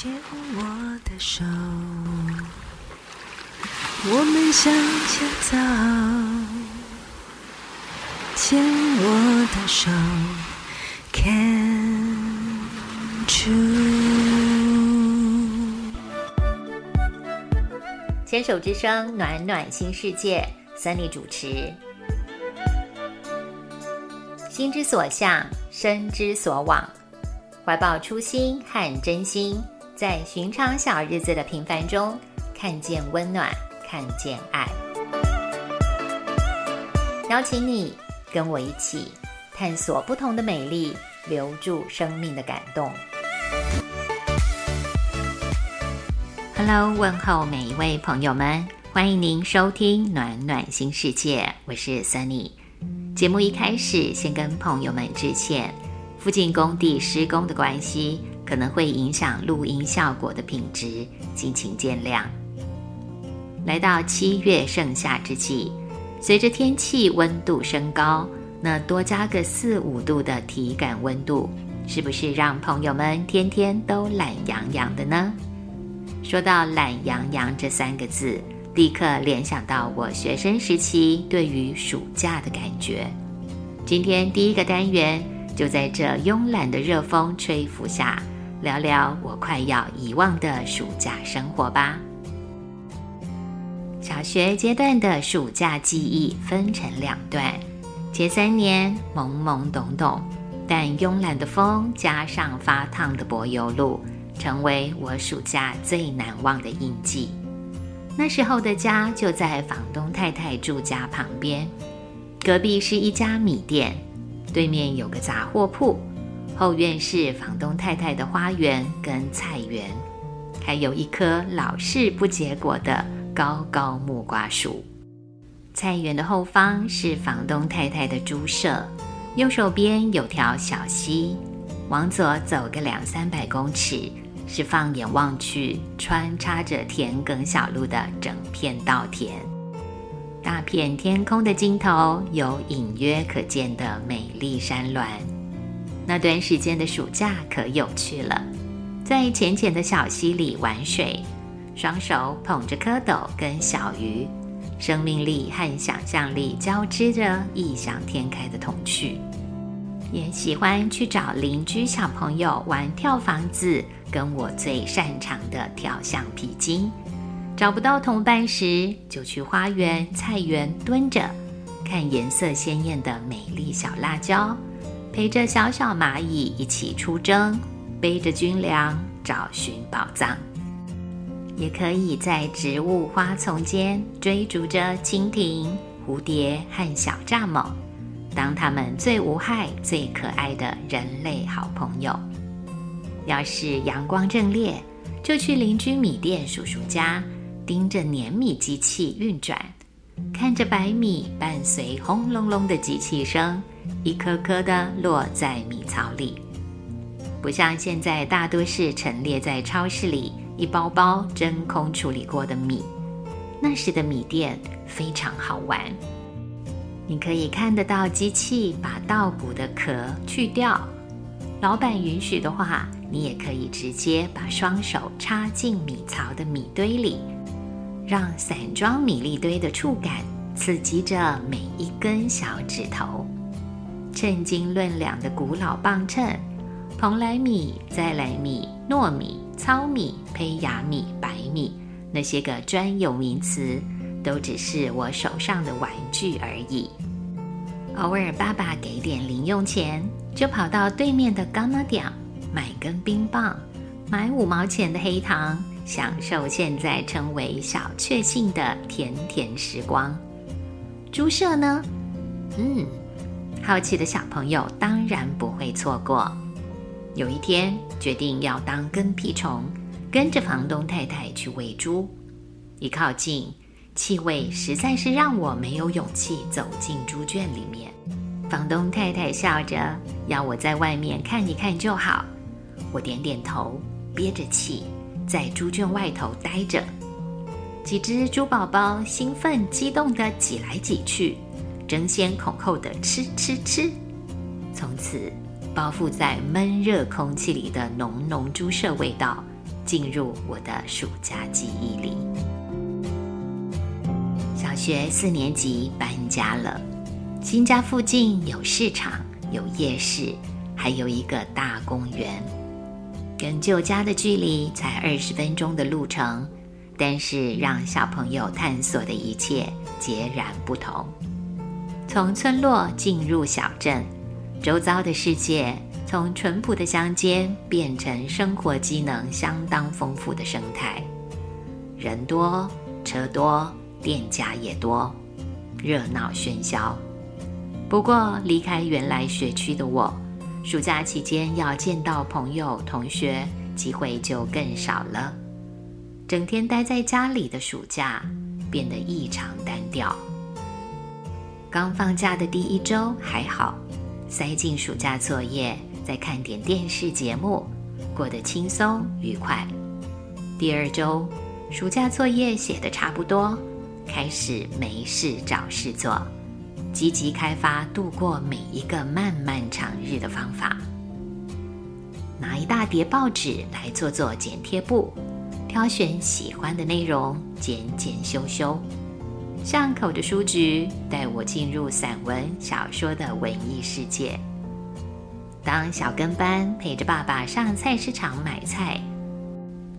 牵我的手，我们向前走。牵我的手，Can true。牵手之声，暖暖新世界，Sunny 主持。心之所向，身之所往，怀抱初心和真心，在寻常小日子的平凡中，看见温暖，看见爱。邀请你跟我一起探索不同的美丽，留住生命的感动。Hello，问候每一位朋友们，欢迎您收听暖暖新世界，我是 Sunny。节目一开始，先跟朋友们致歉，附近工地施工的关系，可能会影响录音效果的品质，敬请见谅。来到七月盛夏之际，随着天气温度升高，那多加个四五度的体感温度，是不是让朋友们天天都懒洋洋的呢？说到“懒洋洋”这三个字，立刻联想到我学生时期对于暑假的感觉。今天第一个单元就在这慵懒的热风吹拂下，聊聊我快要遗忘的暑假生活吧。小学阶段的暑假记忆分成两段，前三年懵懵懂懂，但慵懒的风加上发烫的柏油路。成为我暑假最难忘的印记。那时候的家就在房东太太住家旁边，隔壁是一家米店，对面有个杂货铺，后院是房东太太的花园跟菜园，还有一棵老是不结果的高高木瓜树。菜园的后方是房东太太的猪舍，右手边有条小溪，往左走个两三百公尺。是放眼望去，穿插着田埂小路的整片稻田，大片天空的尽头有隐约可见的美丽山峦。那段时间的暑假可有趣了，在浅浅的小溪里玩水，双手捧着蝌蚪跟小鱼，生命力和想象力交织着异想天开的童趣。也喜欢去找邻居小朋友玩跳房子。跟我最擅长的跳橡皮筋，找不到同伴时，就去花园、菜园蹲着，看颜色鲜艳的美丽小辣椒，陪着小小蚂蚁一起出征，背着军粮找寻宝藏。也可以在植物花丛间追逐着蜻蜓、蝴蝶和小蚱蜢，当他们最无害、最可爱的人类好朋友。要是阳光正烈，就去邻居米店叔叔家，盯着碾米机器运转，看着白米伴随轰隆隆的机器声，一颗颗的落在米槽里。不像现在大多是陈列在超市里一包包真空处理过的米，那时的米店非常好玩。你可以看得到机器把稻谷的壳去掉，老板允许的话。你也可以直接把双手插进米槽的米堆里，让散装米粒堆的触感刺激着每一根小指头。称斤论两的古老磅秤，蓬莱米、再来米、糯米、糙米、胚芽米、白米，那些个专有名词，都只是我手上的玩具而已。偶尔爸爸给点零用钱，就跑到对面的干妈店。买根冰棒，买五毛钱的黑糖，享受现在称为小确幸的甜甜时光。猪舍呢？嗯，好奇的小朋友当然不会错过。有一天决定要当跟屁虫，跟着房东太太去喂猪。一靠近，气味实在是让我没有勇气走进猪圈里面。房东太太笑着，要我在外面看一看就好。我点点头，憋着气，在猪圈外头待着。几只猪宝宝兴奋激动地挤来挤去，争先恐后的吃吃吃。从此，包覆在闷热空气里的浓浓猪舍味道，进入我的暑假记忆里。小学四年级搬家了，新家附近有市场、有夜市，还有一个大公园，跟旧家的距离才二十分钟的路程。但是让小朋友探索的一切截然不同。从村落进入小镇，周遭的世界从淳朴的乡间变成生活机能相当丰富的生态，人多车多，店家也多，热闹喧嚣。不过离开原来学区的我，暑假期间要见到朋友同学机会就更少了。整天待在家里的暑假变得异常单调。刚放假的第一周还好，塞进暑假作业，再看点电视节目，过得轻松愉快。第二周，暑假作业写得差不多，开始没事找事做，积极开发度过每一个漫漫长日的方法。拿一大叠报纸来做做剪贴布。挑选喜欢的内容，剪剪修修。巷口的书局带我进入散文小说的文艺世界。当小跟班陪着爸爸上菜市场买菜，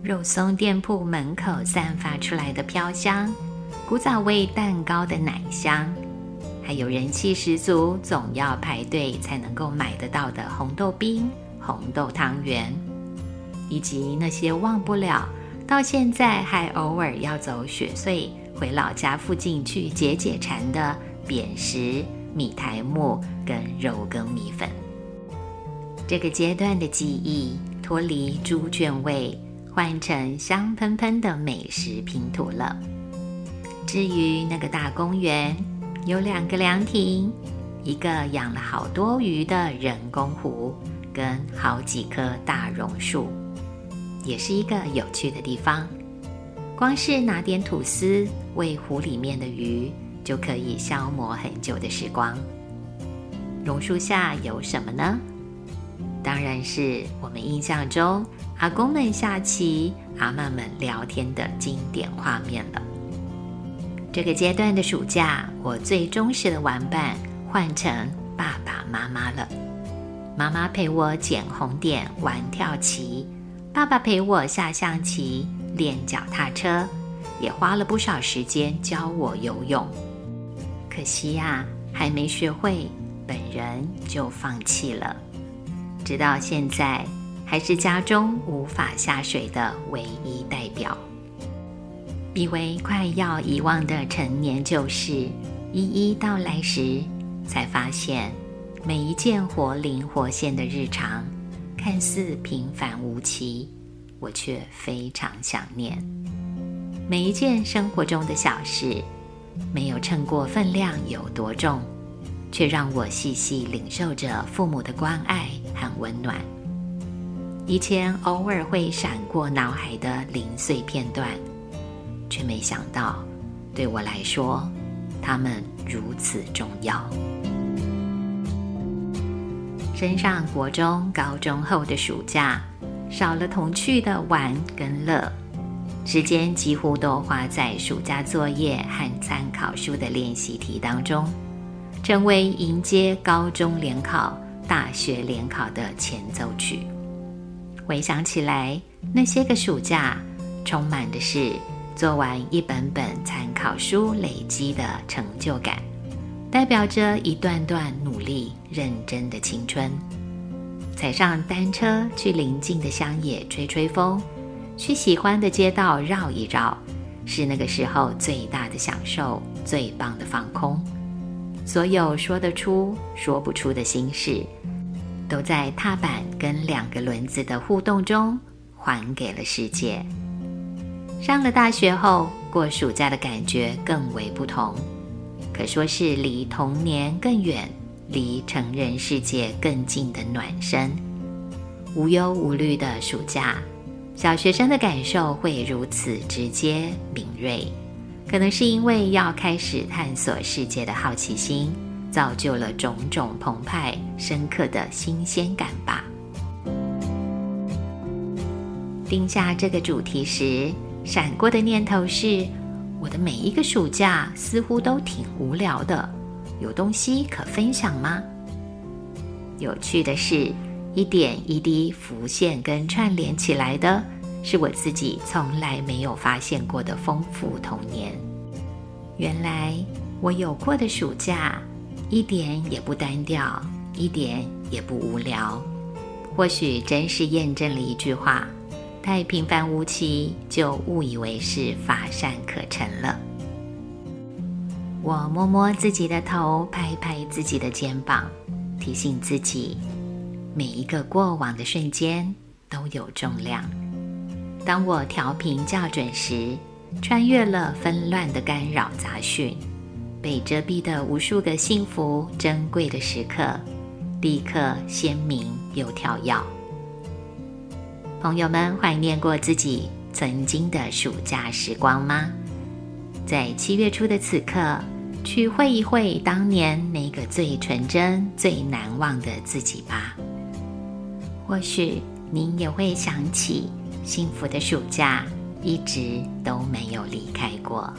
肉松店铺门口散发出来的飘香，古早味蛋糕的奶香，还有人气十足、总要排队才能够买得到的红豆冰、红豆汤圆，以及那些忘不了。到现在还偶尔要走雪隧回老家附近去解解馋的扁食、米苔木跟肉羹米粉。这个阶段的记忆脱离猪圈味，换成香喷喷的美食拼图了。至于那个大公园，有两个凉亭，一个养了好多鱼的人工湖，跟好几棵大榕树。也是一个有趣的地方。光是拿点吐司喂湖里面的鱼，就可以消磨很久的时光。榕树下有什么呢？当然是我们印象中阿公们下棋、阿妈们聊天的经典画面了。这个阶段的暑假，我最忠实的玩伴换成爸爸妈妈了。妈妈陪我捡红点、玩跳棋。爸爸陪我下象棋、练脚踏车，也花了不少时间教我游泳。可惜呀，还没学会，本人就放弃了。直到现在，还是家中无法下水的唯一代表。以为快要遗忘的陈年旧事，一一到来时，才发现每一件活灵活现的日常。看似平凡无奇，我却非常想念每一件生活中的小事，没有称过分量有多重，却让我细细领受着父母的关爱和温暖。以前偶尔会闪过脑海的零碎片段，却没想到对我来说，他们如此重要。升上国中、高中后的暑假，少了童趣的玩跟乐，时间几乎都花在暑假作业和参考书的练习题当中，成为迎接高中联考、大学联考的前奏曲。回想起来，那些个暑假，充满的是做完一本本参考书累积的成就感。代表着一段段努力认真的青春。踩上单车去邻近的乡野吹吹风，去喜欢的街道绕一绕，是那个时候最大的享受，最棒的放空。所有说得出、说不出的心事，都在踏板跟两个轮子的互动中还给了世界。上了大学后，过暑假的感觉更为不同。可说是离童年更远，离成人世界更近的暖身。无忧无虑的暑假，小学生的感受会如此直接敏锐，可能是因为要开始探索世界的好奇心，造就了种种澎湃深刻的新鲜感吧。定下这个主题时，闪过的念头是：我的每一个暑假似乎都挺无聊的，有东西可分享吗？有趣的是，一点一滴浮现跟串联起来的，是我自己从来没有发现过的丰富童年。原来我有过的暑假，一点也不单调，一点也不无聊。或许真是验证了一句话：太平凡无奇，就误以为是乏善可陈了。我摸摸自己的头，拍拍自己的肩膀，提醒自己，每一个过往的瞬间都有重量。当我调频校准时，穿越了纷乱的干扰杂讯，被遮蔽的无数个幸福珍贵的时刻。立刻鲜明又跳跃。朋友们，怀念过自己曾经的暑假时光吗？在七月初的此刻，去会一会当年那个最纯真、最难忘的自己吧。或许您也会想起，幸福的暑假一直都没有离开过。